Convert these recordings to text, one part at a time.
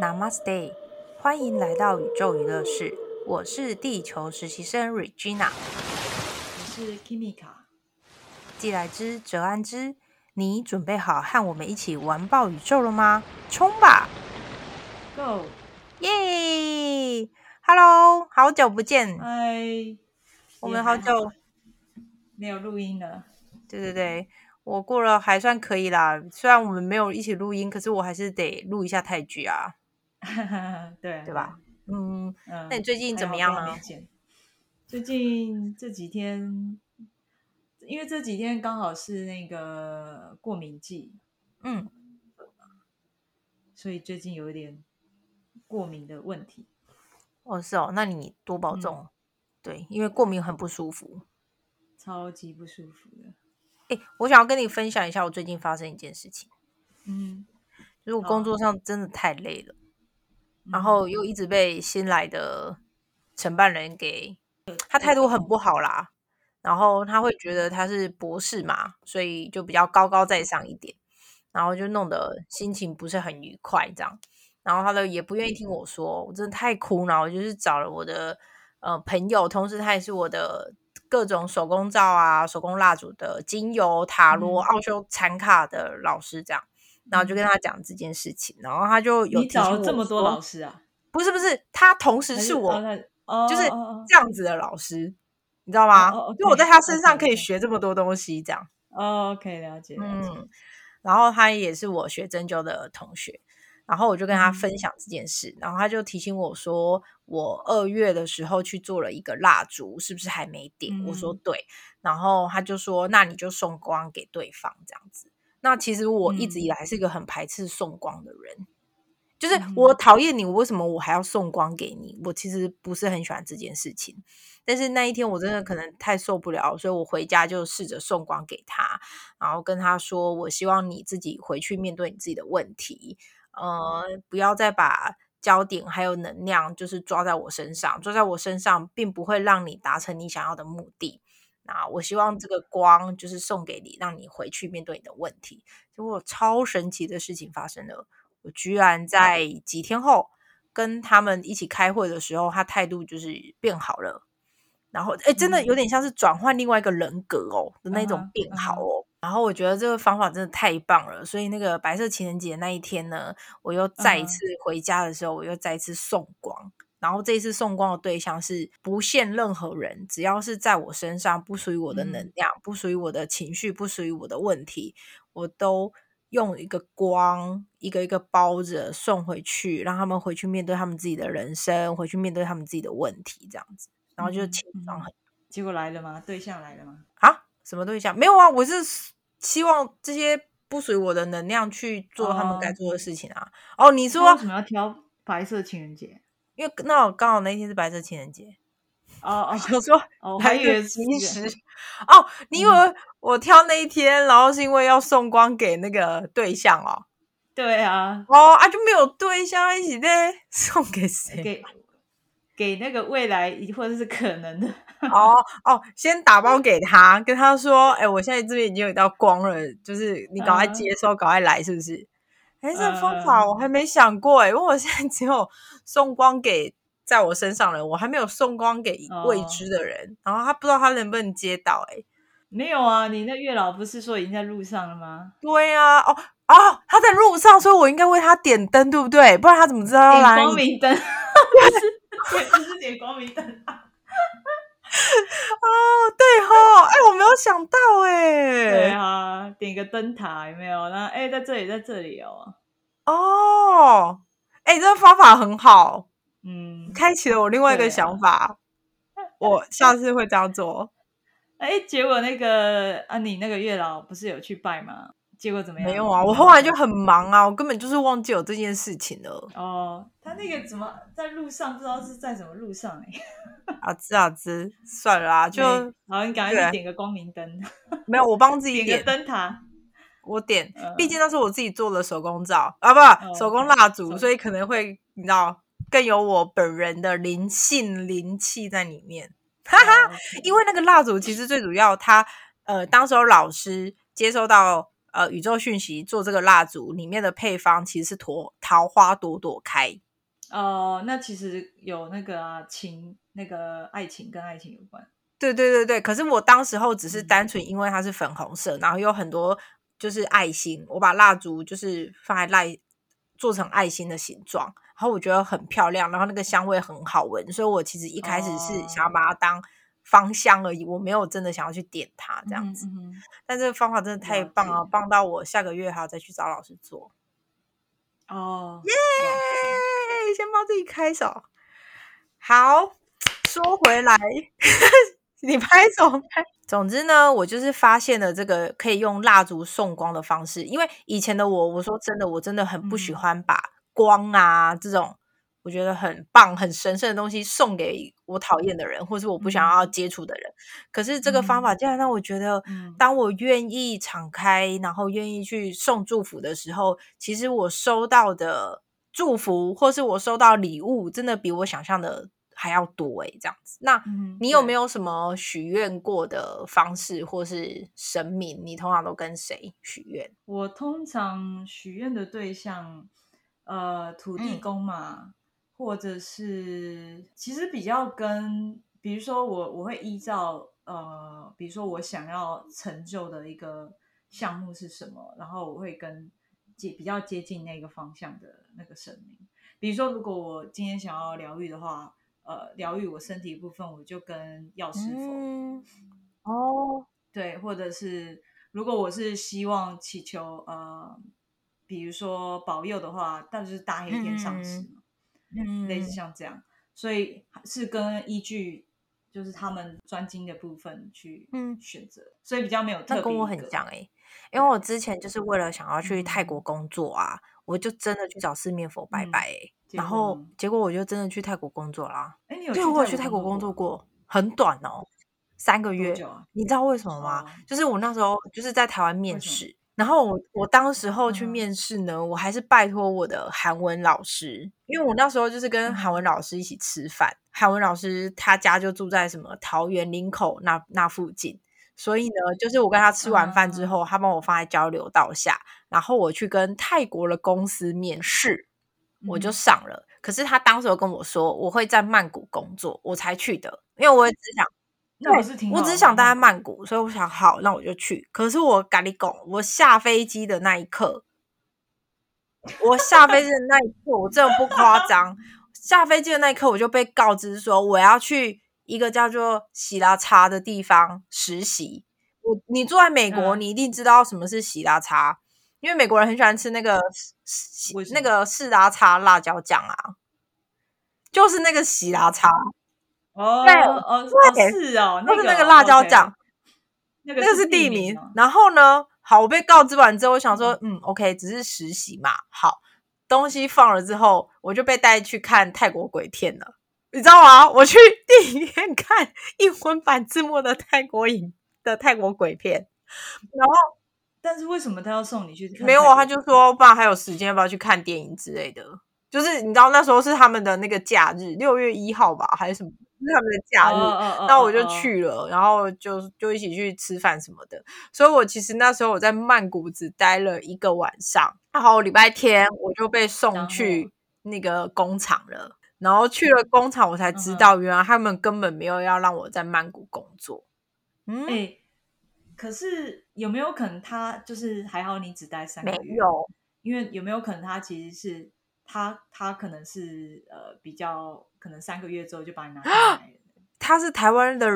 Namaste，欢迎来到宇宙娱乐室，我是地球实习生 Regina，我是 Kimika。既来之则安之，你准备好和我们一起玩爆宇宙了吗？冲吧，Go！耶，Hello，好久不见，嗨，我们好久没有录音了。对对对。我过了还算可以啦，虽然我们没有一起录音，可是我还是得录一下泰剧啊，对对吧？嗯，那你最近怎么样呢？最近这几天，因为这几天刚好是那个过敏季，嗯，所以最近有一点过敏的问题。哦，是哦，那你多保重。对，因为过敏很不舒服，超级不舒服的。哎，我想要跟你分享一下我最近发生一件事情。嗯，就是我工作上真的太累了，然后又一直被新来的承办人给他态度很不好啦。然后他会觉得他是博士嘛，所以就比较高高在上一点，然后就弄得心情不是很愉快这样。然后他的也不愿意听我说，我真的太苦恼。我就是找了我的呃朋友，同时他也是我的。各种手工皂啊，手工蜡烛的精油、塔罗、奥修禅卡的老师这样，然后就跟他讲这件事情，然后他就有你找了这么多老师啊？不是不是，他同时是我，就是这样子的老师，你知道吗？就我在他身上可以学这么多东西，这样。哦，可以了解。嗯，然后他也是我学针灸的同学。然后我就跟他分享这件事，然后他就提醒我说，我二月的时候去做了一个蜡烛，是不是还没点？我说对，然后他就说，那你就送光给对方这样子。那其实我一直以来是一个很排斥送光的人，就是我讨厌你，为什么我还要送光给你？我其实不是很喜欢这件事情。但是那一天我真的可能太受不了，所以我回家就试着送光给他，然后跟他说，我希望你自己回去面对你自己的问题。呃，不要再把焦点还有能量，就是抓在我身上，抓在我身上，并不会让你达成你想要的目的。那我希望这个光就是送给你，让你回去面对你的问题。结果超神奇的事情发生了，我居然在几天后跟他们一起开会的时候，他态度就是变好了。然后，哎，真的有点像是转换另外一个人格哦的那种变好哦。然后我觉得这个方法真的太棒了，所以那个白色情人节那一天呢，我又再一次回家的时候，我又再一次送光。然后这一次送光的对象是不限任何人，只要是在我身上不属于我的能量、不属于我的情绪、不属于我的问题，我都用一个光一个一个包着送回去，让他们回去面对他们自己的人生，回去面对他们自己的问题，这样子，然后就轻松很。结果来了吗？对象来了吗？啊？什么对象？没有啊，我是希望这些不属于我的能量去做他们该做的事情啊。哦，你说为什么要挑白色情人节？因为那我刚好那天是白色情人节。哦哦，我说还以为其实 哦，你以为我挑那一天，然后是因为要送光给那个对象哦？对啊，哦啊就没有对象一起在 送给谁？给给那个未来或者是可能的。哦哦，先打包给他，跟他说：“哎，我现在这边已经有一道光了，就是你赶快接收，赶快来，是不是？”哎，这方法我还没想过哎，因为我现在只有送光给在我身上的人，我还没有送光给未知的人，然后他不知道他能不能接到。哎，没有啊，你那月老不是说已经在路上了吗？对啊，哦哦，他在路上，所以我应该为他点灯，对不对？不然他怎么知道要来？光明灯，不是，不是点光明灯。哦，对哈，哎，我没有想到，哎，对啊，点个灯塔有没有？那哎，在这里，在这里哦，哦，哎，这个方法很好，嗯，开启了我另外一个想法，我下次会这样做。哎，结果那个啊，你那个月老不是有去拜吗？结果怎么样？没有啊，我后来就很忙啊，我根本就是忘记有这件事情了。哦，他那个怎么在路上？不知道是在什么路上哎。啊兹啊兹，算了啊，就好，你赶快点个光明灯。没有，我帮自己点灯塔。我点，毕竟那是我自己做的手工皂啊，不，手工蜡烛，所以可能会你知道更有我本人的灵性灵气在里面。哈哈，因为那个蜡烛其实最主要，他呃，当时候老师接收到。呃宇宙讯息做这个蜡烛里面的配方其实是桃桃花朵朵开。哦，那其实有那个情，那个爱情跟爱情有关。对对对对，可是我当时候只是单纯因为它是粉红色，然后有很多就是爱心，我把蜡烛就是放在蜡做成爱心的形状，然后我觉得很漂亮，然后那个香味很好闻，所以我其实一开始是想要把它当芳香而已，我没有真的想要去点它这样子。但这个方法真的太棒了，棒到我下个月还要再去找老师做。哦，耶！先帮自己开手。好，说回来，你拍手拍。总之呢，我就是发现了这个可以用蜡烛送光的方式。因为以前的我，我说真的，我真的很不喜欢把光啊这种我觉得很棒、很神圣的东西送给我讨厌的人，或是我不想要接触的人。可是这个方法竟然让我觉得，当我愿意敞开，然后愿意去送祝福的时候，其实我收到的祝福，或是我收到礼物，真的比我想象的。还要多哎，这样子。那你有没有什么许愿过的方式，或是神明？你通常都跟谁许愿？我通常许愿的对象，呃，土地公嘛，或者是其实比较跟，比如说我我会依照呃，比如说我想要成就的一个项目是什么，然后我会跟接比较接近那个方向的那个神明。比如说，如果我今天想要疗愈的话。呃，疗愈我身体部分，我就跟药师佛哦，对，或者是如果我是希望祈求呃，比如说保佑的话，那就是大黑天上师嘛，嗯，类似像这样，所以是跟依据就是他们专精的部分去选择，所以比较没有特别。跟我很像哎，因为我之前就是为了想要去泰国工作啊，我就真的去找四面佛拜拜哎。然后结果我就真的去泰国工作啦。哎，你有对我有去泰国工作过，很短哦，三个月。你知道为什么吗？就是我那时候就是在台湾面试，然后我我当时候去面试呢，我还是拜托我的韩文老师，因为我那时候就是跟韩文老师一起吃饭，韩文老师他家就住在什么桃园林口那那附近，所以呢，就是我跟他吃完饭之后，他帮我放在交流道下，然后我去跟泰国的公司面试。我就上了，可是他当时跟我说我会在曼谷工作，我才去的，因为我也只想，那我是挺，我只想待在曼谷，所以我想好，那我就去。可是我咖喱狗，我下飞机的那一刻，我下飞机的那一刻，我真的不夸张，下飞机的那一刻我就被告知说我要去一个叫做喜拉茶的地方实习。我你住在美国，你一定知道什么是喜拉茶。因为美国人很喜欢吃那个那个士拉茶辣椒酱啊，就是那个喜拉茶哦，哦，是哦，那是那个辣椒酱，那个那个是地名。然后呢，好，我被告知完之后，我想说，嗯，OK，只是实习嘛。好，东西放了之后，我就被带去看泰国鬼片了，你知道吗？我去 电影院看英文版字幕的泰国影的泰国鬼片，然后。但是为什么他要送你去？没有啊，他就说不然还有时间，要不要去看电影之类的？就是你知道那时候是他们的那个假日，六月一号吧，还是什么？是他们的假日，那我就去了，然后就就一起去吃饭什么的。所以我其实那时候我在曼谷只待了一个晚上，然后礼拜天我就被送去那个工厂了。然后去了工厂，我才知道原来他们根本没有要让我在曼谷工作。嗯。可是有没有可能他就是还好你只待三个月？没有，因为有没有可能他其实是他他可能是呃比较可能三个月之后就把你拿下来。他是台湾的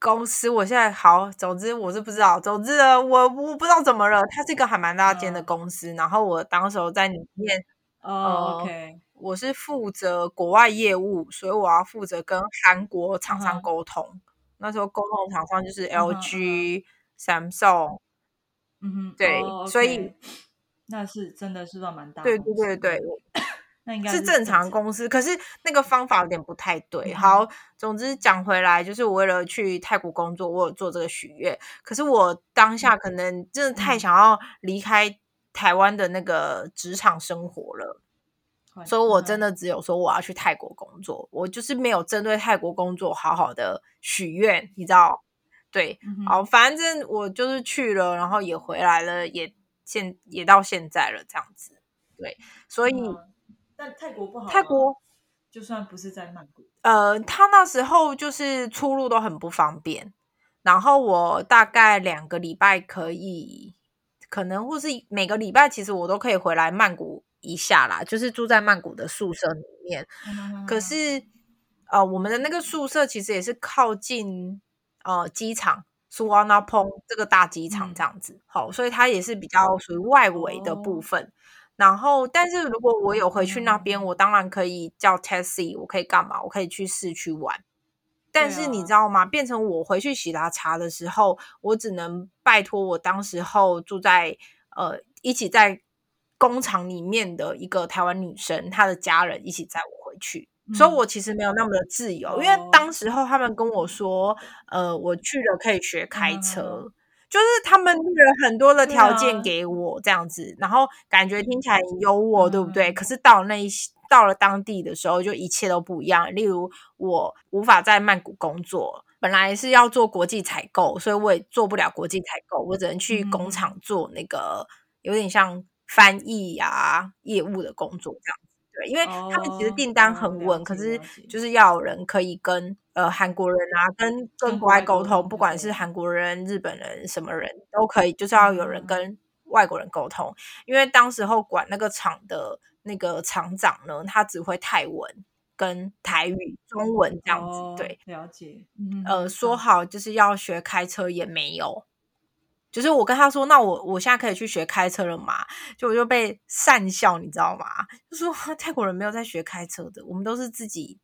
公司，我现在好，总之我是不知道，总之我我不知道怎么了。他是一个还蛮大间的公司，然后我当时候在里面，哦，OK，我是负责国外业务，所以我要负责跟韩国厂商沟通。那时候沟通厂商就是 LG、Samsung，嗯哼，对，所以那是真的是算蛮大，对对对对，那应该是正常公司，可是那个方法有点不太对。好，总之讲回来，就是我为了去泰国工作，我有做这个许愿，可是我当下可能真的太想要离开台湾的那个职场生活了。所以，我真的只有说我要去泰国工作，我就是没有针对泰国工作好好的许愿，你知道？对，好，反正我就是去了，然后也回来了，也现也到现在了，这样子。对，所以但泰国不好，泰国就算不是在曼谷，呃，他那时候就是出入都很不方便。然后我大概两个礼拜可以，可能或是每个礼拜，其实我都可以回来曼谷一下啦，就是住在曼谷的宿舍里面。可是，呃，我们的那个宿舍其实也是靠近呃机场苏瓦纳蓬这个大机场这样子，好，所以它也是比较属于外围的部分。然后，但是如果我有回去那边，我当然可以叫 taxi，我可以干嘛？我可以去市区玩。但是你知道吗？变成我回去喜拉茶的时候，我只能拜托我当时候住在呃一起在工厂里面的一个台湾女生，她的家人一起载我回去，所以我其实没有那么的自由。因为当时候他们跟我说，呃，我去了可以学开车，就是他们列了很多的条件给我这样子，然后感觉听起来很优渥，对不对？可是到那一。到了当地的时候，就一切都不一样。例如，我无法在曼谷工作，本来是要做国际采购，所以我也做不了国际采购，我只能去工厂做那个有点像翻译呀业务的工作这样子。对，因为他们其实订单很稳，可是就是要有人可以跟呃韩国人啊，跟跟国外沟通，不管是韩国人、日本人什么人都可以，就是要有人跟外国人沟通。因为当时候管那个厂的。那个厂长呢，他只会泰文跟台语、中文这样子，对，了解。呃，说好就是要学开车也没有，就是我跟他说，那我我现在可以去学开车了嘛？就我就被讪笑，你知道吗？就说泰国人没有在学开车的，我们都是自己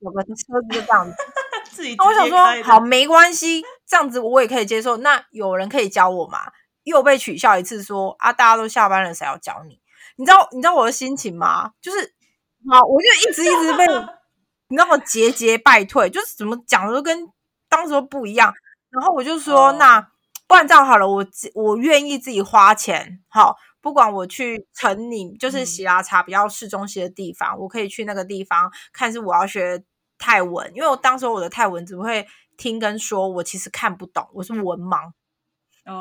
有个车子就这样子。自己，我想说，好，没关系，这样子我也可以接受。那有人可以教我嘛？又被取笑一次，说啊，大家都下班了，谁要教你？你知道你知道我的心情吗？就是 好，我就一直一直被 你知道节节败退，就是怎么讲的都跟当时不一样。然后我就说，那不然这样好了，我我愿意自己花钱，好，不管我去城里，就是喜拉茶比较市中心的地方，我可以去那个地方看是我要学泰文，因为我当时我的泰文只会听跟说，我其实看不懂，我是文盲。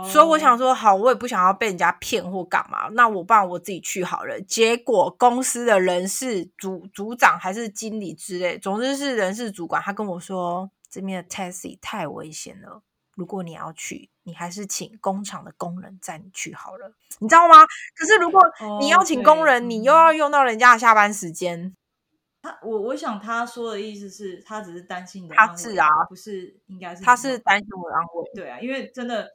所以我想说，好，我也不想要被人家骗或干嘛，那我不然我自己去好了。结果公司的人事组组长还是经理之类，总之是人事主管，他跟我说，这边的 taxi 太危险了，如果你要去，你还是请工厂的工人载你去好了，你知道吗？可是如果你要请工人，你又要用到人家的下班时间。他我我想他说的意思是他只是担心你的，他是啊，不是应该是他是担心我安慰，对啊，因为真的。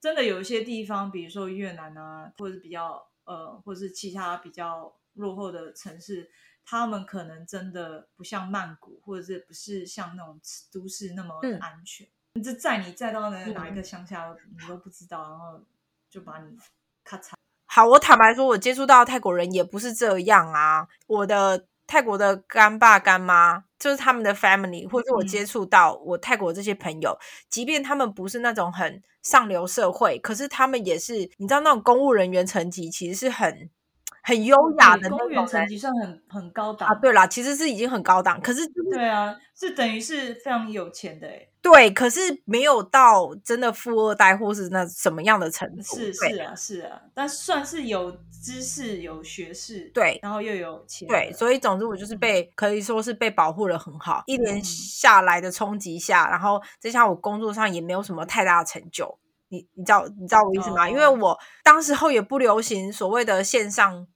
真的有一些地方，比如说越南啊，或者是比较呃，或者是其他比较落后的城市，他们可能真的不像曼谷，或者是不是像那种都市那么安全。你这载你载到哪哪一个乡下，你都不知道，然后就把你咔嚓。好，我坦白说，我接触到泰国人也不是这样啊，我的。泰国的干爸干妈就是他们的 family，或者我接触到我泰国这些朋友，即便他们不是那种很上流社会，可是他们也是，你知道那种公务人员层级其实是很很优雅的，公务员层级算很很高档啊。对啦，其实是已经很高档，可是对啊，是等于是非常有钱的哎。对，可是没有到真的富二代或是那什么样的程度。是是啊是啊，但算是有知识、有学识，对，然后又有钱。对，所以总之我就是被可以说是被保护的很好。一年下来的冲击下，然后再加上我工作上也没有什么太大的成就。你你知道你知道我意思吗？因为我当时候也不流行所谓的线上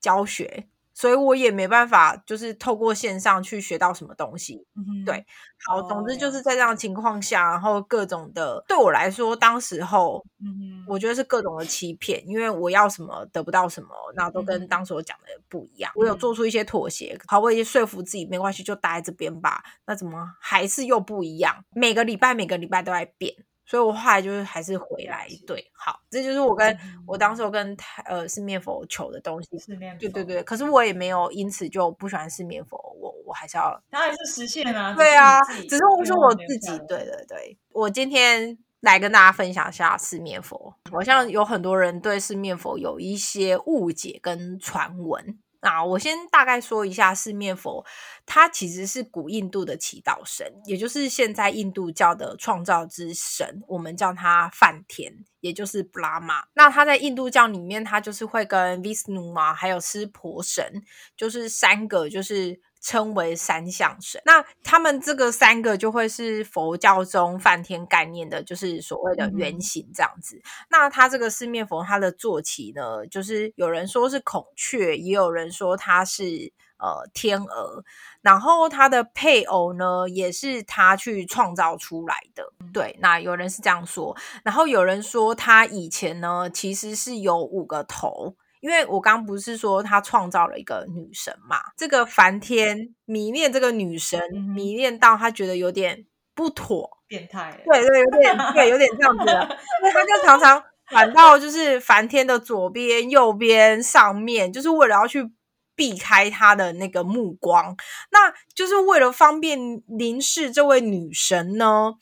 教学。所以我也没办法，就是透过线上去学到什么东西。对，好，总之就是在这样情况下，然后各种的，对我来说，当时候，嗯，我觉得是各种的欺骗，因为我要什么得不到什么，那都跟当时我讲的不一样。我有做出一些妥协，好，我也说服自己没关系，就待在这边吧。那怎么还是又不一样？每个礼拜每个礼拜都在变。所以我后来就是还是回来，对，好，这就是我跟我。当时我跟呃四面佛求的东西，四面对对对，可是我也没有因此就不喜欢四面佛，我我还是要，当然是实现啊，对啊，只是我说我自己，对对对，我今天来跟大家分享一下四面佛，好像有很多人对四面佛有一些误解跟传闻，那我先大概说一下四面佛，它其实是古印度的祈祷神，也就是现在印度教的创造之神，我们叫他梵天，也就是布拉玛。那他在印度教里面，他就是会跟 Vishnu 嘛，还有湿婆神，就是三个就是。称为三相神，那他们这个三个就会是佛教中梵天概念的，就是所谓的原型这样子。那他这个四面佛，他的坐骑呢，就是有人说是孔雀，也有人说他是呃天鹅，然后他的配偶呢，也是他去创造出来的。对，那有人是这样说，然后有人说他以前呢，其实是有五个头。因为我刚不是说他创造了一个女神嘛？这个梵天迷恋这个女神，迷恋到他觉得有点不妥，变态。对对，有点对，有点这样子。所以他就常常转到就是梵天的左边、右边、上面，就是为了要去避开他的那个目光。那就是为了方便凝视这位女神呢。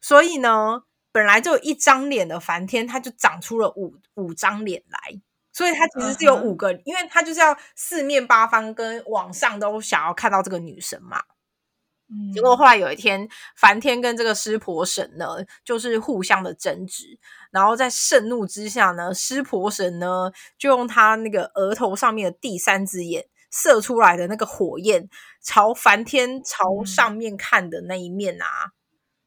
所以呢，本来就有一张脸的梵天，他就长出了五五张脸来。所以他其实是有五个，因为他就是要四面八方跟网上都想要看到这个女神嘛。结果后来有一天，梵天跟这个湿婆神呢，就是互相的争执，然后在盛怒之下呢，湿婆神呢就用他那个额头上面的第三只眼射出来的那个火焰，朝梵天朝上面看的那一面啊，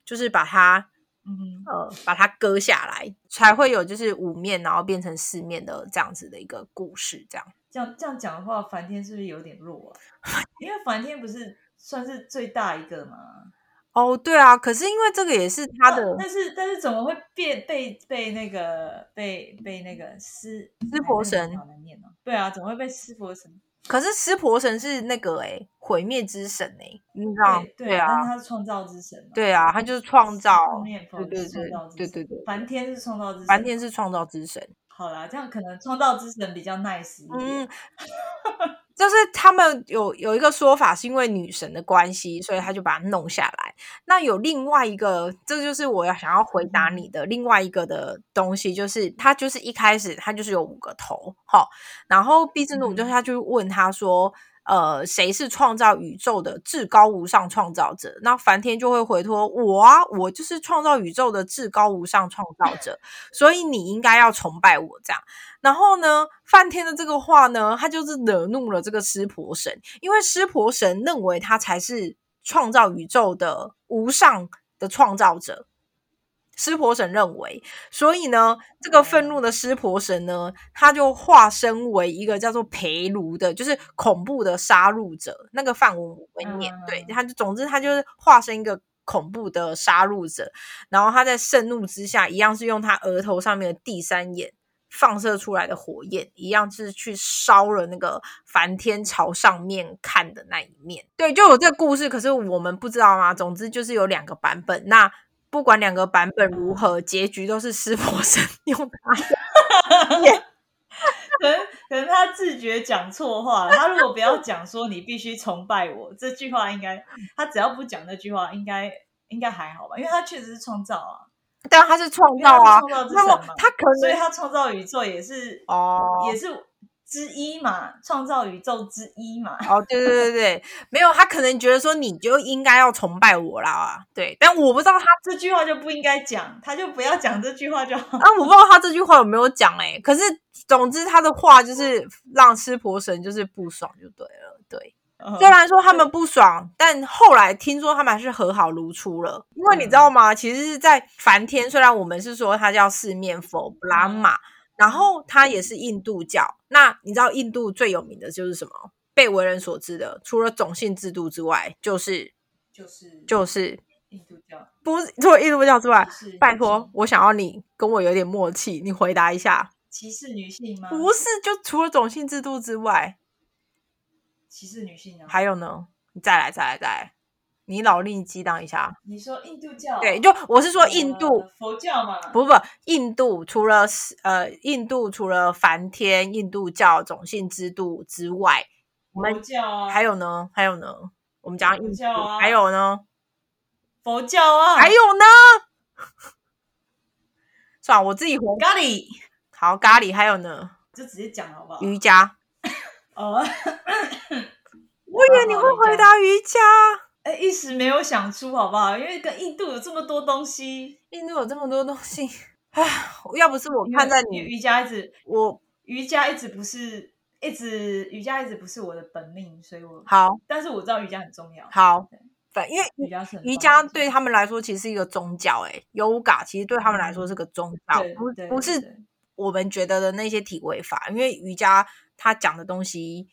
就是把他。嗯，呃，把它割下来，才会有就是五面，然后变成四面的这样子的一个故事。这样，这样这样讲的话，梵天是不是有点弱啊？因为梵天不是算是最大一个吗？哦，对啊，可是因为这个也是他的，但是但是怎么会变被被那个被被那个湿湿婆神？对啊，怎么会被湿婆神？可是湿婆神是那个哎，毁灭之神哎，你知道？对啊，但是他是创造之神。对啊，他就是创造。对对对对对对。梵天是创造之神。梵天是创造之神。好啦，这样可能创造之神比较 nice 一点。就是他们有有一个说法，是因为女神的关系，所以他就把它弄下来。那有另外一个，这就是我要想要回答你的另外一个的东西，就是他就是一开始他就是有五个头，好，然后毕之努就是他就问他说。呃，谁是创造宇宙的至高无上创造者？那梵天就会回托我啊，我就是创造宇宙的至高无上创造者，所以你应该要崇拜我这样。然后呢，梵天的这个话呢，他就是惹怒了这个湿婆神，因为湿婆神认为他才是创造宇宙的无上的创造者。湿婆神认为，所以呢，这个愤怒的湿婆神呢，他就化身为一个叫做培卢的，就是恐怖的杀戮者。那个范文为念，对，他就总之他就是化身一个恐怖的杀戮者。然后他在盛怒之下，一样是用他额头上面的第三眼放射出来的火焰，一样是去烧了那个梵天朝上面看的那一面。对，就有这个故事，可是我们不知道吗？总之就是有两个版本。那不管两个版本如何，结局都是湿婆神用他的 可能可能他自觉讲错话。他如果不要讲说你必须崇拜我这句话，应该他只要不讲那句话，应该应该还好吧？因为他确实是创造啊，但他是创造啊，那么他可能，所以他创造宇宙也是哦，也是。之一嘛，创造宇宙之一嘛。哦，对对对对，没有他可能觉得说你就应该要崇拜我啦，对。但我不知道他这句话就不应该讲，他就不要讲这句话就好。啊，我不知道他这句话有没有讲哎。可是总之他的话就是让湿婆神就是不爽就对了，对。虽然说他们不爽，但后来听说他们还是和好如初了。因为你知道吗？其实是在梵天，虽然我们是说他叫四面佛布拉玛。然后他也是印度教，那你知道印度最有名的就是什么？被为人所知的，除了种姓制度之外，就是就是就是印度教。不是除了印度教之外，拜托，我想要你跟我有点默契，你回答一下。歧视女性吗？不是，就除了种姓制度之外，歧视女性啊？还有呢？你再来，再来，再来。你脑力激荡一下。你说印度教？对，就我是说印度佛教嘛。不不，印度除了呃，印度除了梵天、印度教种姓制度之外，佛教啊还有呢？还有呢？我们讲印度，还有呢？佛教啊，还有呢？算了，我自己回咖喱。好，咖喱还有呢？就直接讲好不好？瑜伽。哦，我以为你会回答瑜伽。哎，一时没有想出，好不好？因为跟印度有这么多东西，印度有这么多东西，唉，要不是我看在你瑜伽一直，我瑜伽一直不是，一直瑜伽一直不是我的本命，所以我好，但是我知道瑜伽很重要。好，反因为瑜伽是瑜伽对他们来说其实是一个宗教，哎，yoga 其实对他们来说是个宗教，不不是我们觉得的那些体位法，因为瑜伽它讲的东西。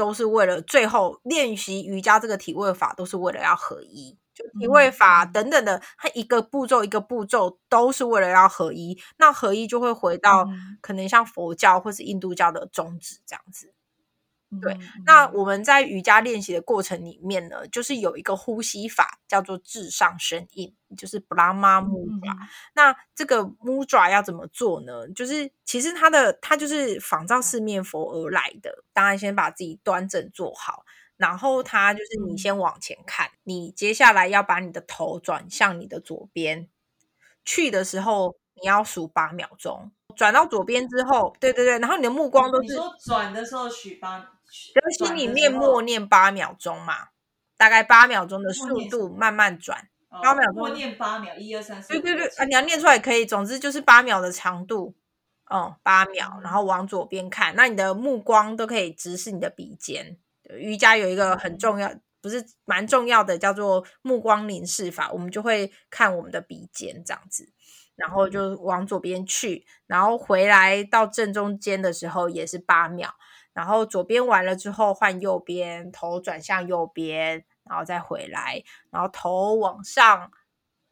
都是为了最后练习瑜伽这个体位法，都是为了要合一，就体位法等等的，它一个步骤一个步骤都是为了要合一。那合一就会回到可能像佛教或是印度教的宗旨这样子。对，那我们在瑜伽练习的过程里面呢，就是有一个呼吸法叫做至上声印，就是布拉玛木爪。那这个木爪要怎么做呢？就是其实它的它就是仿照四面佛而来的。当然，先把自己端正坐好，然后它就是你先往前看，你接下来要把你的头转向你的左边，去的时候你要数八秒钟，转到左边之后，对对对，然后你的目光都是你说转的时候许八。就心里面默念八秒钟嘛，大概八秒钟的速度慢慢转，八秒钟默念八秒，一二三四。对对对，啊，你要念出来可以，总之就是八秒的长度，哦，八秒，然后往左边看，那你的目光都可以直视你的鼻尖。瑜伽有一个很重要，不是蛮重要的，叫做目光凝视法，我们就会看我们的鼻尖这样子，然后就往左边去，然后回来到正中间的时候也是八秒。然后左边完了之后换右边，头转向右边，然后再回来，然后头往上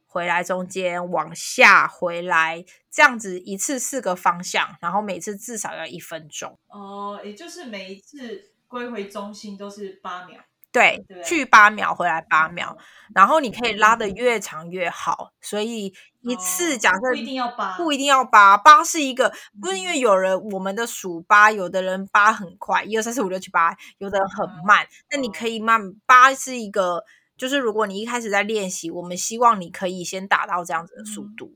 回来，中间往下回来，这样子一次四个方向，然后每次至少要一分钟。哦，也就是每一次归回中心都是八秒。对，去八秒，回来八秒，然后你可以拉的越长越好。所以一次假设不一定要八，不一定要八，八是一个，不是因为有人我们的数八，有的人八很快，一二三四五六七八，有的人很慢。那你可以慢八是一个，就是如果你一开始在练习，我们希望你可以先达到这样子的速度。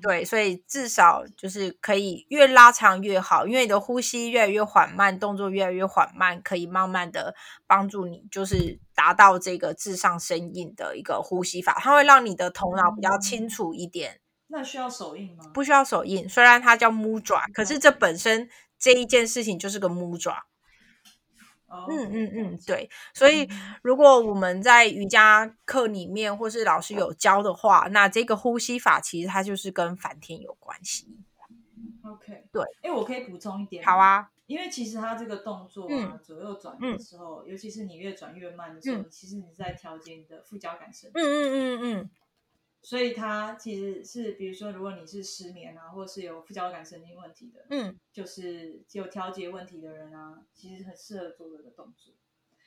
对，所以至少就是可以越拉长越好，因为你的呼吸越来越缓慢，动作越来越缓慢，可以慢慢的帮助你，就是达到这个至上声印的一个呼吸法，它会让你的头脑比较清楚一点。那需要手印吗？不需要手印，虽然它叫木爪，可是这本身这一件事情就是个木爪。嗯嗯嗯，对，所以如果我们在瑜伽课里面或是老师有教的话，那这个呼吸法其实它就是跟梵天有关系。OK，对，哎，我可以补充一点。好啊，因为其实它这个动作啊，左右转的时候，尤其是你越转越慢的时候，其实你在调节你的副交感神经。嗯嗯嗯嗯。所以它其实是，比如说，如果你是失眠啊，或者是有副交感神经问题的，嗯，就是有调节问题的人啊，其实很适合做这个动作。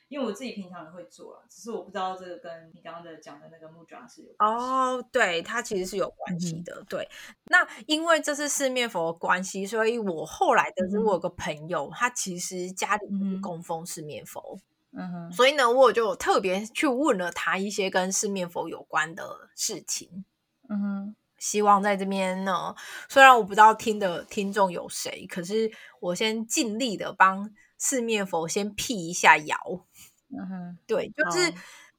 因为我自己平常也会做啊，只是我不知道这个跟你刚刚的讲的那个木爪是有哦，对，它其实是有关系的。对，那因为这是四面佛的关系，所以我后来的我有个朋友，他其实家里是供奉四面佛。嗯哼，所以呢，我就特别去问了他一些跟四面佛有关的事情。嗯哼，希望在这边呢，虽然我不知道听的听众有谁，可是我先尽力的帮四面佛先辟一下谣。嗯哼，对，就是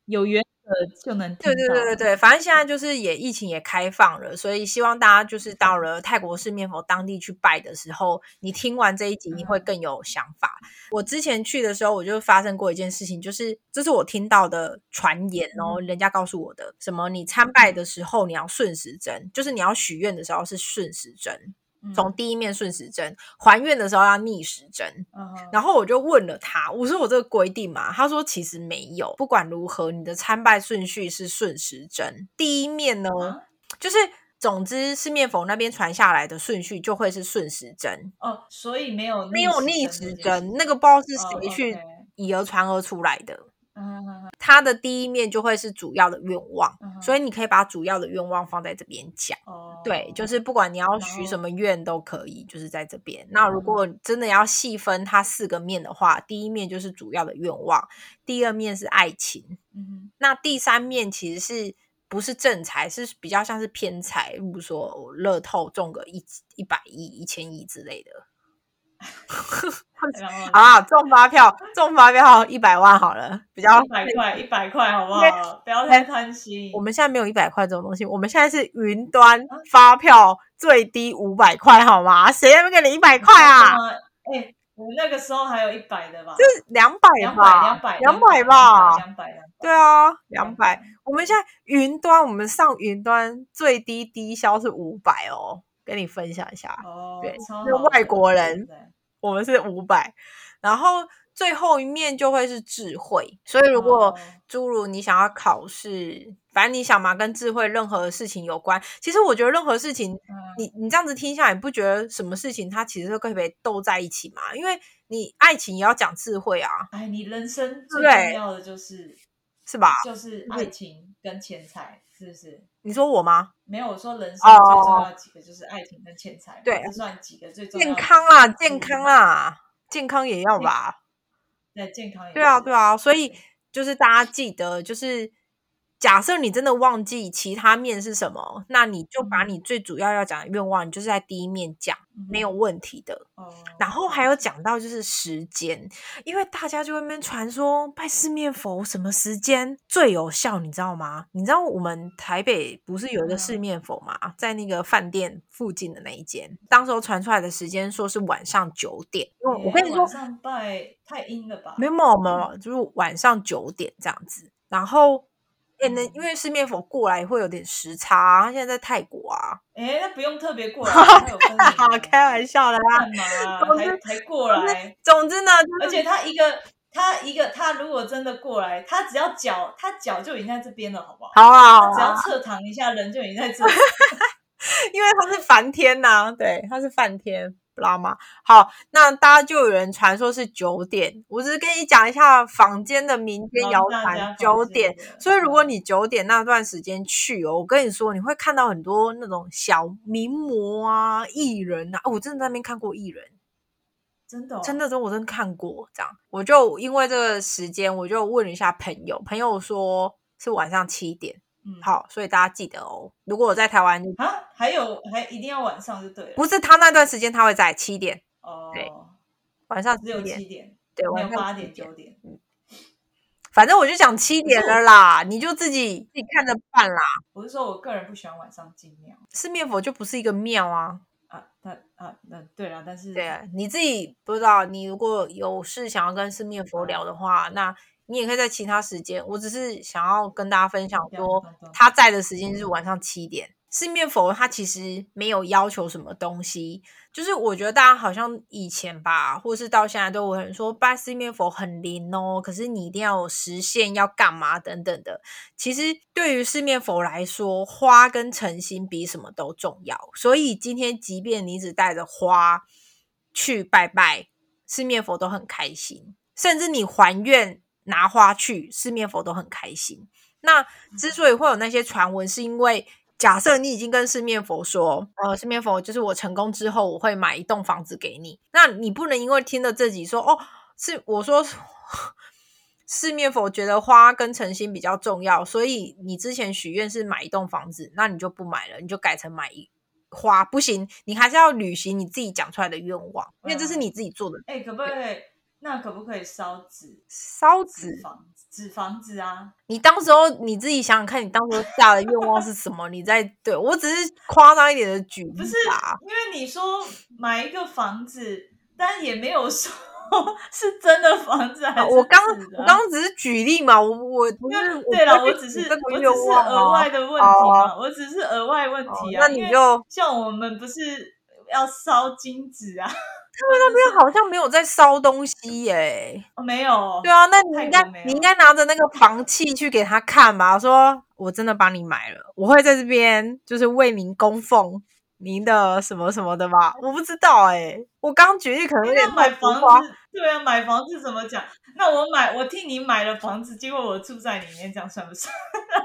有缘。呃，就能对对对对对，反正现在就是也疫情也开放了，所以希望大家就是到了泰国四面佛当地去拜的时候，你听完这一集你会更有想法。我之前去的时候，我就发生过一件事情，就是这是我听到的传言哦，人家告诉我的，什么你参拜的时候你要顺时针，就是你要许愿的时候是顺时针。从第一面顺时针还愿的时候要逆时针，然后我就问了他，我说我这个规定嘛，他说其实没有，不管如何，你的参拜顺序是顺时针。第一面呢，就是总之四面佛那边传下来的顺序就会是顺时针哦，所以没有没有逆时针，那个不知道是谁去以讹传讹出来的。他的第一面就会是主要的愿望，所以你可以把主要的愿望放在这边讲。对，就是不管你要许什么愿都可以，就是在这边。那如果真的要细分它四个面的话，第一面就是主要的愿望，第二面是爱情，那第三面其实是不是正财，是比较像是偏财，比如说乐透中个一一百亿、一千亿之类的。好啊，中发票，中发票一百万好了，比较一百块，一百块好不好？不要太贪心。我们现在没有一百块这种东西，我们现在是云端发票，最低五百块，好吗？谁要给你一百块啊？哎，我那个时候还有一百的吧？就是两百吧？两百，两百吧？两百，对啊，两百。我们现在云端，我们上云端最低低消是五百哦，跟你分享一下。哦，对，是外国人。我们是五百，然后最后一面就会是智慧。所以如果诸如你想要考试，反正你想嘛，跟智慧任何事情有关。其实我觉得任何事情，你你这样子听下来，你不觉得什么事情它其实都可以被斗在一起嘛？因为你爱情也要讲智慧啊。哎，你人生最重要的就是是吧？就是爱情跟钱财，是不是？你说我吗？没有，我说人生最重要几个就是爱情跟钱财，对，算几个最重要。健康啊，健康啦，健康也要吧？对，健康也对啊，对啊，所以就是大家记得，就是。假设你真的忘记其他面是什么，那你就把你最主要要讲的愿望，你就是在第一面讲，没有问题的。然后还有讲到就是时间，因为大家就外面传说拜四面佛什么时间最有效，你知道吗？你知道我们台北不是有一个四面佛嘛，在那个饭店附近的那一间，当时候传出来的时间说是晚上九点。因为我跟你说，晚上拜太阴了吧？没有没有，就是晚上九点这样子，然后。哎，那因为四面佛过来会有点时差，他现在在泰国啊。哎，那不用特别过来，好开玩笑的啦。干嘛？才才过来。总之呢，而且他一个，他一个，他如果真的过来，他只要脚，他脚就已经在这边了，好不好？好啊。只要侧躺一下，人就已经在这。因为他是梵天呐，对，他是梵天。拉吗？好，那大家就有人传说是九点，我只是跟你讲一下坊间的民间谣传，九点。所以如果你九点那段时间去哦，我跟你说，你会看到很多那种小名模啊、艺人啊。我真的在那边看过艺人，真的，真的，真我真看过。这样，我就因为这个时间，我就问了一下朋友，朋友说是晚上七点。好，所以大家记得哦。如果我在台湾啊，还有还一定要晚上就对了。不是他那段时间他会在七点哦，对，晚上只有七点，对，晚上八点九点，嗯，反正我就讲七点了啦，你就自己自己看着办啦。我是说我个人不喜欢晚上进庙，四面佛就不是一个庙啊啊，那啊那对了，但是对啊，你自己不知道，你如果有事想要跟四面佛聊的话，那。你也可以在其他时间，我只是想要跟大家分享说，他在的时间是晚上七点。四面佛他其实没有要求什么东西，就是我觉得大家好像以前吧，或是到现在都有人说拜四面佛很灵哦，可是你一定要有实现要干嘛等等的。其实对于四面佛来说，花跟诚心比什么都重要。所以今天即便你只带着花去拜拜，四面佛都很开心，甚至你还愿。拿花去四面佛都很开心。那之所以会有那些传闻，是因为假设你已经跟四面佛说，呃，四面佛就是我成功之后，我会买一栋房子给你。那你不能因为听了这集说，哦，是我说四面佛觉得花跟诚心比较重要，所以你之前许愿是买一栋房子，那你就不买了，你就改成买一花，不行，你还是要履行你自己讲出来的愿望，因为这是你自己做的。哎，可不可以？那可不可以烧纸？烧纸房纸房子啊！你当时候你自己想想看，你当时候下的愿望是什么？你在对我只是夸张一点的举不是啊？因为你说买一个房子，但也没有说是真的房子。我刚我刚刚只是举例嘛，我我不是对了，我只是我只是额外的问题嘛，我只是额外问题啊。那你就像我们不是要烧金纸啊？他们那边好像没有在烧东西耶，没有。对啊，那你应该你应该拿着那个房契去给他看吧，说我真的帮你买了，我会在这边就是为民供奉。您的什么什么的吧，我不知道哎。我刚举例可能有点买房子，对啊，买房子怎么讲？那我买，我替你买了房子，结果我住在里面，这样算不算？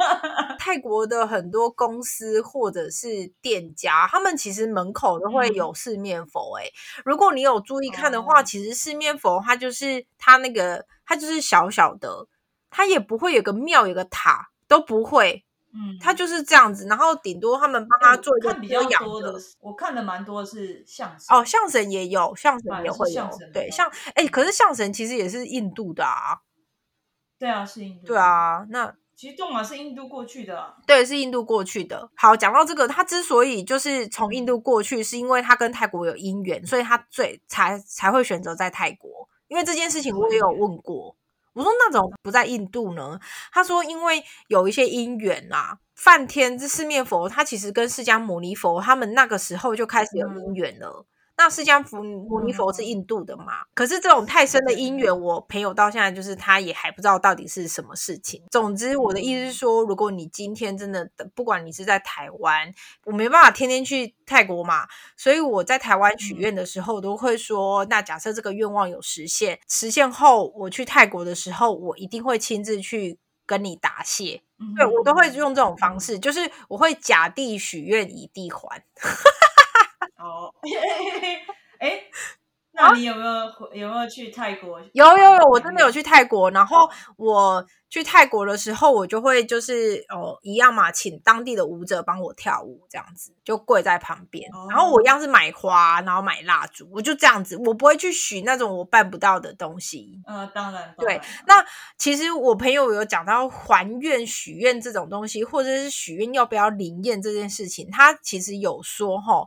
泰国的很多公司或者是店家，他们其实门口都会有四面佛。哎，如果你有注意看的话，其实四面佛它就是它那个，它就是小小的，它也不会有个庙有个塔，都不会。嗯，他就是这样子，然后顶多他们帮他做一个比较多的，我看的蛮多的是相声哦，相声也有，相声也会有，对，像哎，可是相声其实也是印度的啊，对啊，是印度，对啊，那其实动马是印度过去的，对，是印度过去的。好，讲到这个，他之所以就是从印度过去，是因为他跟泰国有姻缘，所以他最才才会选择在泰国，因为这件事情我也有问过。我说那种不在印度呢？他说因为有一些因缘啊，梵天这四面佛，他其实跟释迦牟尼佛他们那个时候就开始有因缘了。那释迦牟尼佛是印度的嘛？可是这种太深的因缘，我朋友到现在就是他也还不知道到底是什么事情。总之，我的意思是说，如果你今天真的不管你是在台湾，我没办法天天去泰国嘛，所以我在台湾许愿的时候都会说，那假设这个愿望有实现，实现后我去泰国的时候，我一定会亲自去跟你答谢。对我都会用这种方式，就是我会假地许愿，以地还。那你有没有有没有去泰国？有有有，我真的有去泰国。然后我去泰国的时候，我就会就是哦一样嘛，请当地的舞者帮我跳舞，这样子就跪在旁边。然后我一样是买花，然后买蜡烛，我就这样子，我不会去许那种我办不到的东西。嗯，当然，对。那其实我朋友有讲到还愿、许愿这种东西，或者是许愿要不要灵验这件事情，他其实有说哈。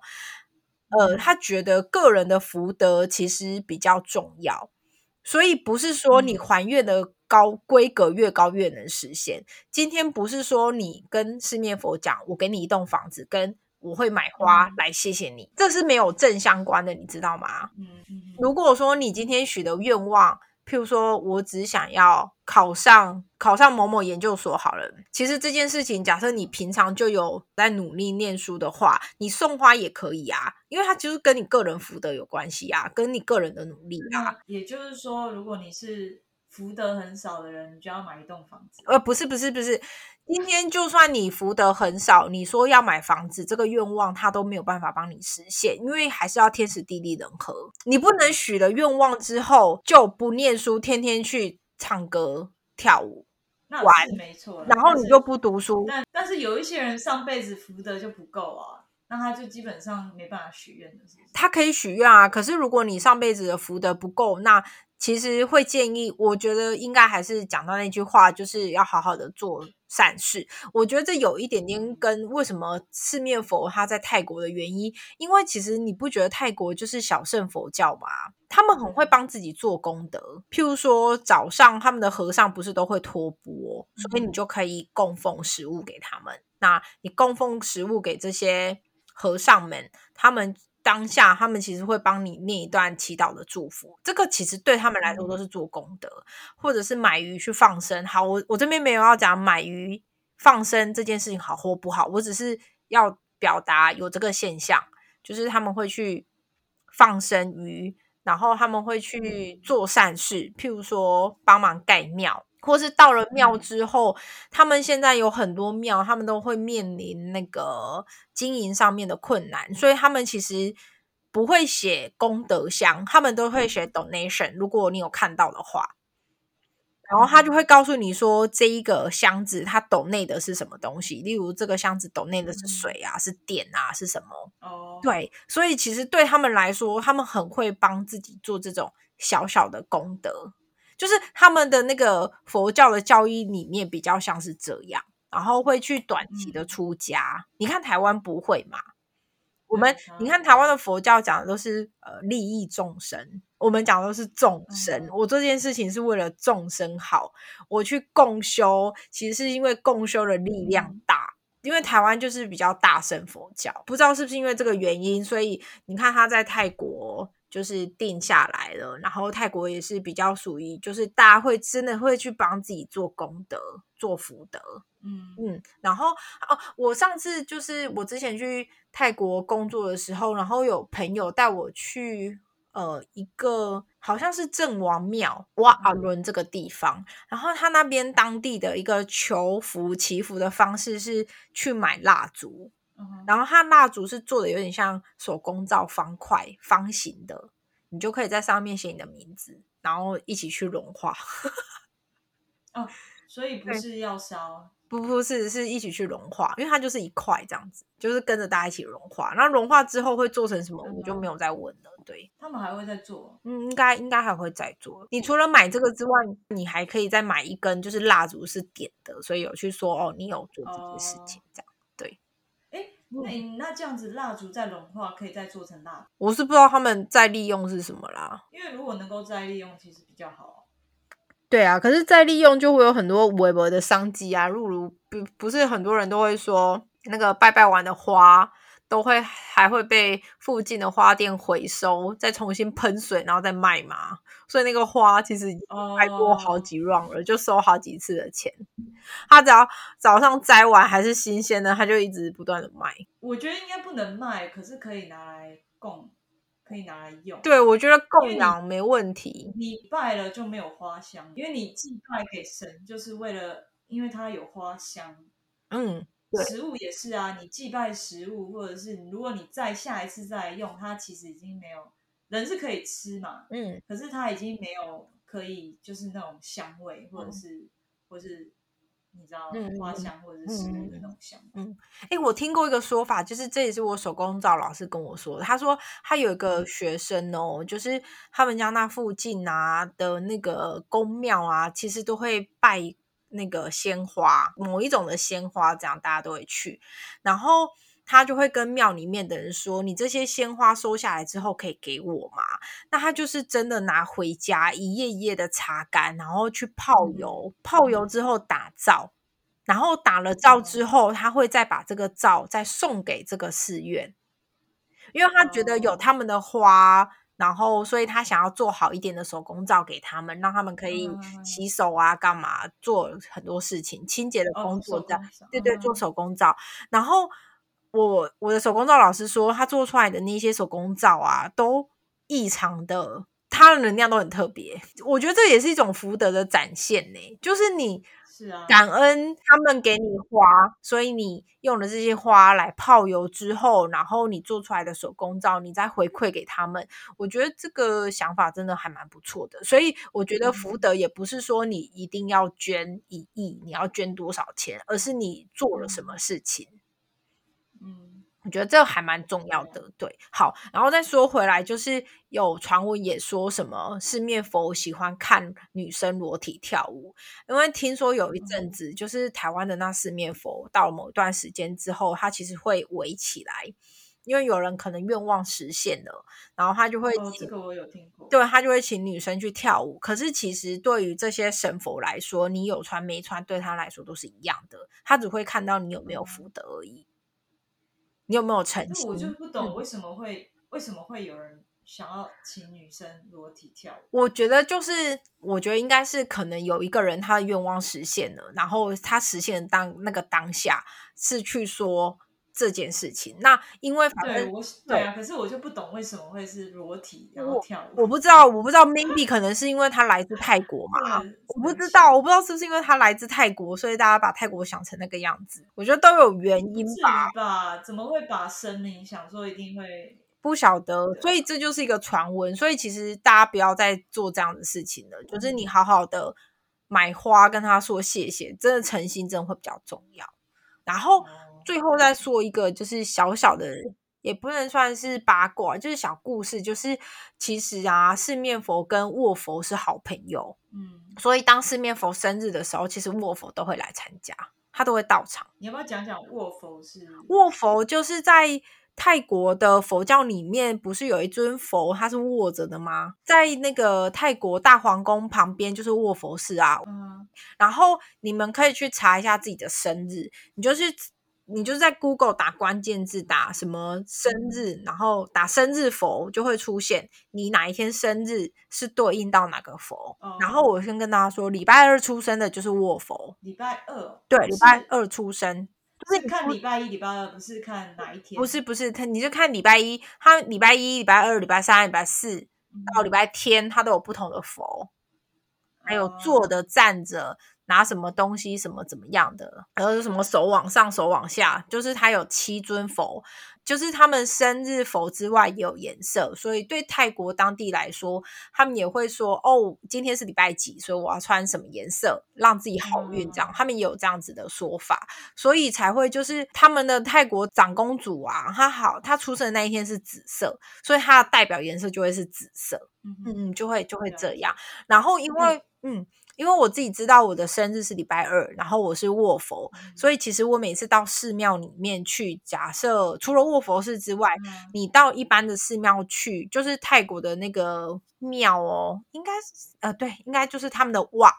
呃，他觉得个人的福德其实比较重要，所以不是说你还愿的高规格越高越能实现。今天不是说你跟四面佛讲，我给你一栋房子，跟我会买花来谢谢你，这是没有正相关的，你知道吗？嗯嗯。如果说你今天许的愿望。譬如说，我只想要考上考上某某研究所好了。其实这件事情，假设你平常就有在努力念书的话，你送花也可以啊，因为它就是跟你个人福德有关系啊，跟你个人的努力啊。也就是说，如果你是。福德很少的人，你就要买一栋房子。呃，不是，不是，不是。今天就算你福德很少，你说要买房子，这个愿望他都没有办法帮你实现，因为还是要天时地利人和。你不能许了愿望之后就不念书，天天去唱歌跳舞玩，没错。然后你就不读书。但但是有一些人上辈子福德就不够啊，那他就基本上没办法许愿的。他可以许愿啊，可是如果你上辈子的福德不够，那其实会建议，我觉得应该还是讲到那句话，就是要好好的做善事。我觉得这有一点点跟为什么四面佛他在泰国的原因，因为其实你不觉得泰国就是小圣佛教吗？他们很会帮自己做功德。譬如说早上他们的和尚不是都会托钵，所以你就可以供奉食物给他们。那你供奉食物给这些和尚们，他们。当下，他们其实会帮你念一段祈祷的祝福，这个其实对他们来说都是做功德，或者是买鱼去放生。好，我我这边没有要讲买鱼放生这件事情好或不好，我只是要表达有这个现象，就是他们会去放生鱼，然后他们会去做善事，譬如说帮忙盖庙。或是到了庙之后，他们现在有很多庙，他们都会面临那个经营上面的困难，所以他们其实不会写功德箱，他们都会写 donation。如果你有看到的话，然后他就会告诉你说，这一个箱子它斗内的是什么东西，例如这个箱子斗内的是水啊，是电啊，是什么？哦，对，所以其实对他们来说，他们很会帮自己做这种小小的功德。就是他们的那个佛教的教义里面比较像是这样，然后会去短期的出家。你看台湾不会嘛？我们你看台湾的佛教讲的都是呃利益众生，我们讲的都是众生。我做这件事情是为了众生好，我去共修，其实是因为共修的力量大。因为台湾就是比较大乘佛教，不知道是不是因为这个原因，所以你看他在泰国。就是定下来了，然后泰国也是比较属于，就是大家会真的会去帮自己做功德、做福德，嗯嗯。然后哦，我上次就是我之前去泰国工作的时候，然后有朋友带我去呃一个好像是镇王庙哇阿伦这个地方，然后他那边当地的一个求福祈福的方式是去买蜡烛。然后他蜡烛是做的有点像手工造方块方形的，你就可以在上面写你的名字，然后一起去融化。哦，所以不是要烧，不不是是一起去融化，因为它就是一块这样子，就是跟着大家一起融化。然后融化之后会做成什么，我就没有再问了。对他们还会再做，嗯，应该应该还会再做。你除了买这个之外，你还可以再买一根，就是蜡烛是点的，所以有去说哦，你有做这件事情这样。对，哎，那那这样子蜡烛再融化可以再做成蜡，我是不知道他们再利用是什么啦。因为如果能够再利用，其实比较好。对啊，可是再利用就会有很多微博的商机啊，例如不不是很多人都会说那个拜拜完的花。都会还会被附近的花店回收，再重新喷水，然后再卖嘛。所以那个花其实开过好几 round 了，就收好几次的钱。他只要早上摘完还是新鲜的，他就一直不断的卖。我觉得应该不能卖，可是可以拿来供，可以拿来用。对，我觉得供养没问题。你拜了就没有花香，因为你祭拜给神，就是为了因为它有花香。嗯。食物也是啊，你祭拜食物，或者是如果你再下一次再用，它其实已经没有人是可以吃嘛，嗯，可是它已经没有可以就是那种香味，或者是或是你知道花香或者是食物的那种香。嗯，哎，我听过一个说法，就是这也是我手工皂老师跟我说的，他说他有一个学生哦，就是他们家那附近啊的那个宫庙啊，其实都会拜。那个鲜花，某一种的鲜花，这样大家都会去。然后他就会跟庙里面的人说：“你这些鲜花收下来之后，可以给我吗？”那他就是真的拿回家，一页一页的擦干，然后去泡油，泡油之后打造，然后打了照之后，他会再把这个皂再送给这个寺院，因为他觉得有他们的花。然后，所以他想要做好一点的手工皂给他们，让他们可以洗手啊，干嘛做很多事情，清洁的工作这样。对对，做手工皂。然后我我的手工皂老师说，他做出来的那些手工皂啊，都异常的，他的能量都很特别。我觉得这也是一种福德的展现呢，就是你。是啊，感恩他们给你花，所以你用了这些花来泡油之后，然后你做出来的手工皂，你再回馈给他们。我觉得这个想法真的还蛮不错的。所以我觉得福德也不是说你一定要捐一亿，你要捐多少钱，而是你做了什么事情。我觉得这还蛮重要的，对。好，然后再说回来，就是有传闻也说什么四面佛喜欢看女生裸体跳舞，因为听说有一阵子，就是台湾的那四面佛到了某一段时间之后，它其实会围起来，因为有人可能愿望实现了，然后他就会这个我有听过，对他就会请女生去跳舞。可是其实对于这些神佛来说，你有穿没穿，对他来说都是一样的，他只会看到你有没有福德而已。你有没有诚心？我就不懂为什么会为什么会有人想要请女生裸体跳舞？我觉得就是，我觉得应该是可能有一个人他的愿望实现了，然后他实现当那个当下是去说。这件事情，那因为反正对啊，可是我就不懂为什么会是裸体然后跳舞。我不知道，我不知道，maybe 可能是因为他来自泰国嘛？我不知道，我不知道是不是因为他来自泰国，所以大家把泰国想成那个样子。我觉得都有原因吧。吧？怎么会把生命想说一定会不晓得？所以这就是一个传闻。所以其实大家不要再做这样的事情了。就是你好好的买花跟他说谢谢，真的诚心真的会比较重要。然后。最后再说一个，就是小小的，也不能算是八卦，就是小故事。就是其实啊，四面佛跟卧佛是好朋友，嗯，所以当四面佛生日的时候，其实卧佛都会来参加，他都会到场。你要不要讲讲卧佛是？卧佛就是在泰国的佛教里面，不是有一尊佛，他是卧着的吗？在那个泰国大皇宫旁边就是卧佛寺啊。嗯，然后你们可以去查一下自己的生日，你就是。你就是在 Google 打关键字，打什么生日，然后打生日佛，就会出现你哪一天生日是对应到哪个佛。然后我先跟大家说，礼拜二出生的就是卧佛。礼拜二，对，礼拜二出生，就是你看礼拜一、礼拜二，不是看哪一天？不是，不是，他你就看礼拜一，他礼拜一、礼拜二、礼拜三、礼拜四到礼拜天，他都有不同的佛，还有坐的、站着拿什么东西，什么怎么样的，然后什么手往上，手往下，就是它有七尊佛，就是他们生日佛之外也有颜色，所以对泰国当地来说，他们也会说哦，今天是礼拜几，所以我要穿什么颜色，让自己好运，这样他们也有这样子的说法，所以才会就是他们的泰国长公主啊，她好，她出生的那一天是紫色，所以她的代表颜色就会是紫色，嗯嗯，就会就会这样，然后因为嗯。因为我自己知道我的生日是礼拜二，然后我是卧佛，所以其实我每次到寺庙里面去，假设除了卧佛寺之外，你到一般的寺庙去，就是泰国的那个庙哦，应该呃对，应该就是他们的瓦，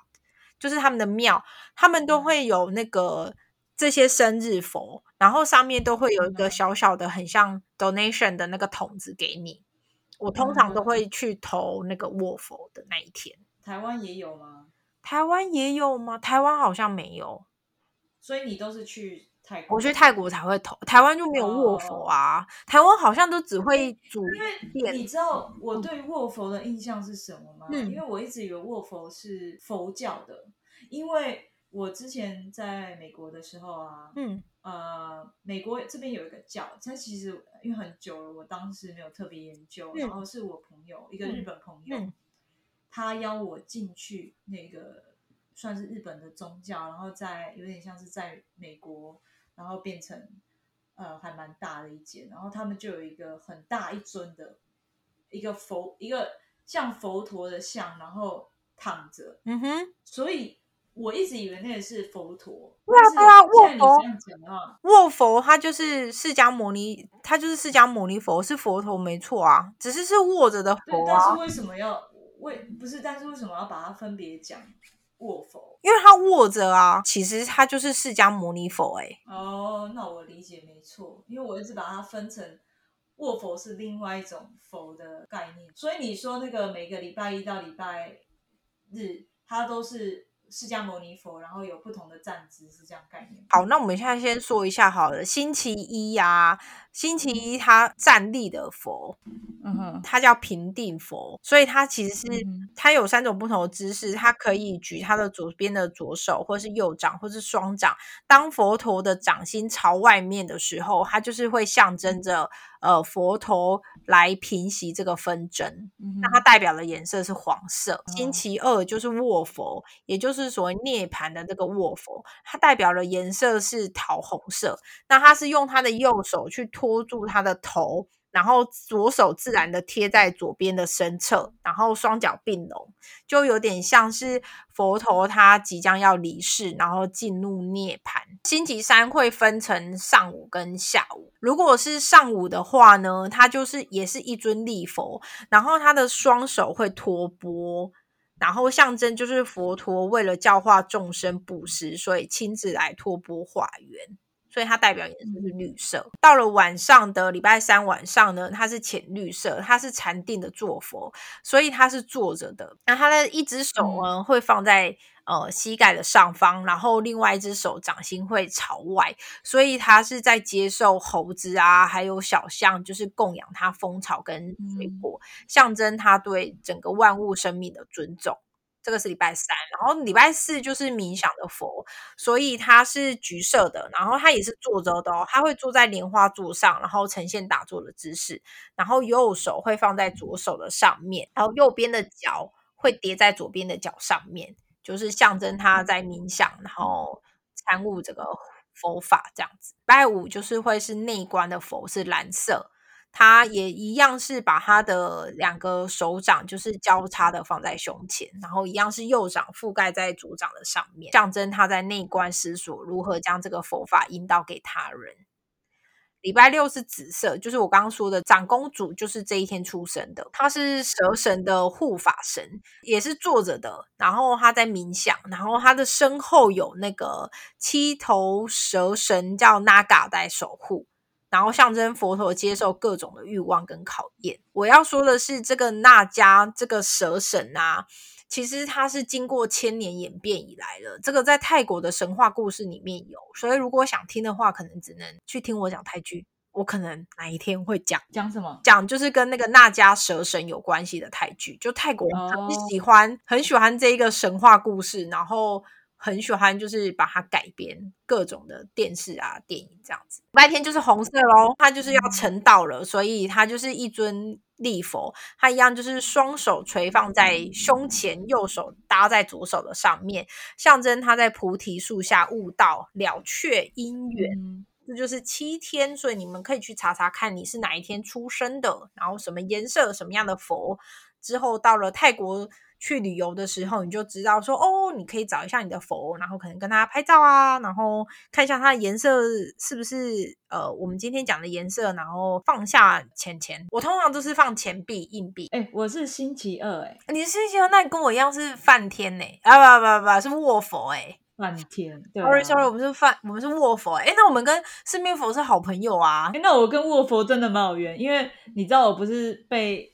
就是他们的庙，他们都会有那个这些生日佛，然后上面都会有一个小小的很像 donation 的那个筒子给你。我通常都会去投那个卧佛的那一天。台湾也有吗？台湾也有吗？台湾好像没有，所以你都是去泰国？我去泰国才会投，台湾就没有卧佛啊。台湾好像都只会煮。因为你知道我对卧佛的印象是什么吗？因为我一直以为卧佛是佛教的，因为我之前在美国的时候啊，嗯呃，美国这边有一个教，它其实因为很久了，我当时没有特别研究，然后是我朋友一个日本朋友。他邀我进去那个算是日本的宗教，然后在有点像是在美国，然后变成呃还蛮大的一间，然后他们就有一个很大一尊的一个佛，一个像佛陀的像，然后躺着，嗯哼，所以我一直以为那个是佛陀。对啊，对啊，卧佛，卧佛他就是释迦牟尼，他就是释迦牟尼佛，是佛陀没错啊，只是是卧着的佛啊。但是为什么要？为不是，但是为什么要把它分别讲卧佛？因为它卧着啊，其实它就是释迦牟尼佛哎。哦，那我理解没错，因为我一直把它分成卧佛是另外一种佛的概念，所以你说那个每个礼拜一到礼拜日，它都是。释迦牟尼佛，然后有不同的站姿，是这样概念。好，那我们现在先说一下好了。星期一呀，星期一他站立的佛，嗯哼，他叫平定佛，所以他其实是他有三种不同的姿势，他可以举他的左边的左手，或是右掌，或是双掌。当佛陀的掌心朝外面的时候，他就是会象征着。呃，佛头来平息这个纷争，那它代表的颜色是黄色。星期二就是卧佛，也就是所谓涅盘的这个卧佛，它代表的颜色是桃红色。那它是用它的右手去托住它的头。然后左手自然的贴在左边的身侧，然后双脚并拢，就有点像是佛陀他即将要离世，然后进入涅槃。星期三会分成上午跟下午。如果是上午的话呢，他就是也是一尊立佛，然后他的双手会托钵，然后象征就是佛陀为了教化众生布施，所以亲自来托钵化缘。所以它代表颜色是绿色。到了晚上的礼拜三晚上呢，它是浅绿色，它是禅定的坐佛，所以它是坐着的。那它的一只手呢会放在呃膝盖的上方，然后另外一只手掌心会朝外，所以它是在接受猴子啊，还有小象，就是供养它蜂巢跟水果，象征它对整个万物生命的尊重。这个是礼拜三，然后礼拜四就是冥想的佛，所以它是橘色的，然后它也是坐着的哦，它会坐在莲花座上，然后呈现打坐的姿势，然后右手会放在左手的上面，然后右边的脚会叠在左边的脚上面，就是象征他在冥想，然后参悟这个佛法这样子。拜五就是会是内观的佛，是蓝色。他也一样是把他的两个手掌就是交叉的放在胸前，然后一样是右掌覆盖在左掌的上面，象征他在内观思索如何将这个佛法引导给他人。礼拜六是紫色，就是我刚刚说的长公主，就是这一天出生的。她是蛇神的护法神，也是坐着的，然后她在冥想，然后她的身后有那个七头蛇神叫 Naga 在守护。然后象征佛陀接受各种的欲望跟考验。我要说的是，这个那迦这个蛇神啊，其实它是经过千年演变以来的。这个在泰国的神话故事里面有，所以如果想听的话，可能只能去听我讲泰剧。我可能哪一天会讲讲什么？讲就是跟那个那迦蛇神有关系的泰剧。就泰国人很喜欢很喜欢这一个神话故事，然后很喜欢，就是把它改编各种的电视啊、电影这样子。白天就是红色喽，它就是要成道了，所以它就是一尊立佛，它一样就是双手垂放在胸前，右手搭在左手的上面，象征他在菩提树下悟道了却因缘。这就是七天，所以你们可以去查查看你是哪一天出生的，然后什么颜色、什么样的佛。之后到了泰国去旅游的时候，你就知道说哦，你可以找一下你的佛，然后可能跟他拍照啊，然后看一下它的颜色是不是呃我们今天讲的颜色，然后放下钱钱。我通常都是放钱币、硬币。哎，我是星期二，哎，你是星期二，那你跟我一样是梵天呢？啊不不不，是卧佛哎。梵天，sorry sorry，我们是梵，我们是卧佛。哎，那我们跟四面佛是好朋友啊。哎，那我跟卧佛真的蛮有缘，因为你知道我不是被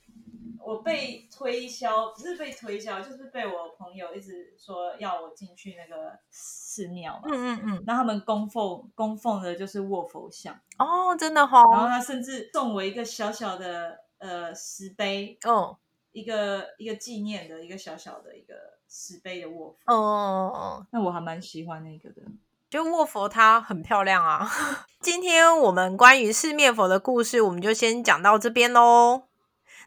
我被推销，不是被推销，就是被我朋友一直说要我进去那个寺庙嘛。嗯嗯嗯。那他们供奉供奉的就是卧佛像哦，真的哈。然后他甚至送我一个小小的呃石碑哦，一个一个纪念的一个小小的一个。石碑的卧佛哦，那我还蛮喜欢那个的，就卧佛它很漂亮啊。今天我们关于四面佛的故事，我们就先讲到这边喽。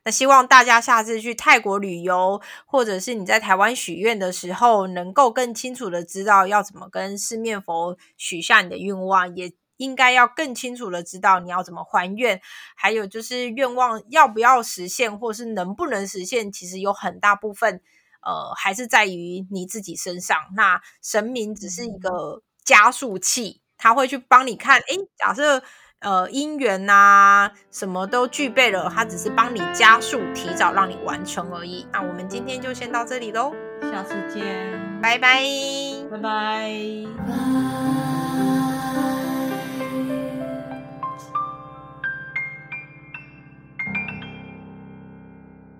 那希望大家下次去泰国旅游，或者是你在台湾许愿的时候，能够更清楚的知道要怎么跟四面佛许下你的愿望，也应该要更清楚的知道你要怎么还愿，还有就是愿望要不要实现，或是能不能实现，其实有很大部分。呃，还是在于你自己身上。那神明只是一个加速器，他会去帮你看。哎，假设呃姻缘呐，什么都具备了，它只是帮你加速、提早让你完成而已。那我们今天就先到这里喽，下次见，拜拜，拜拜。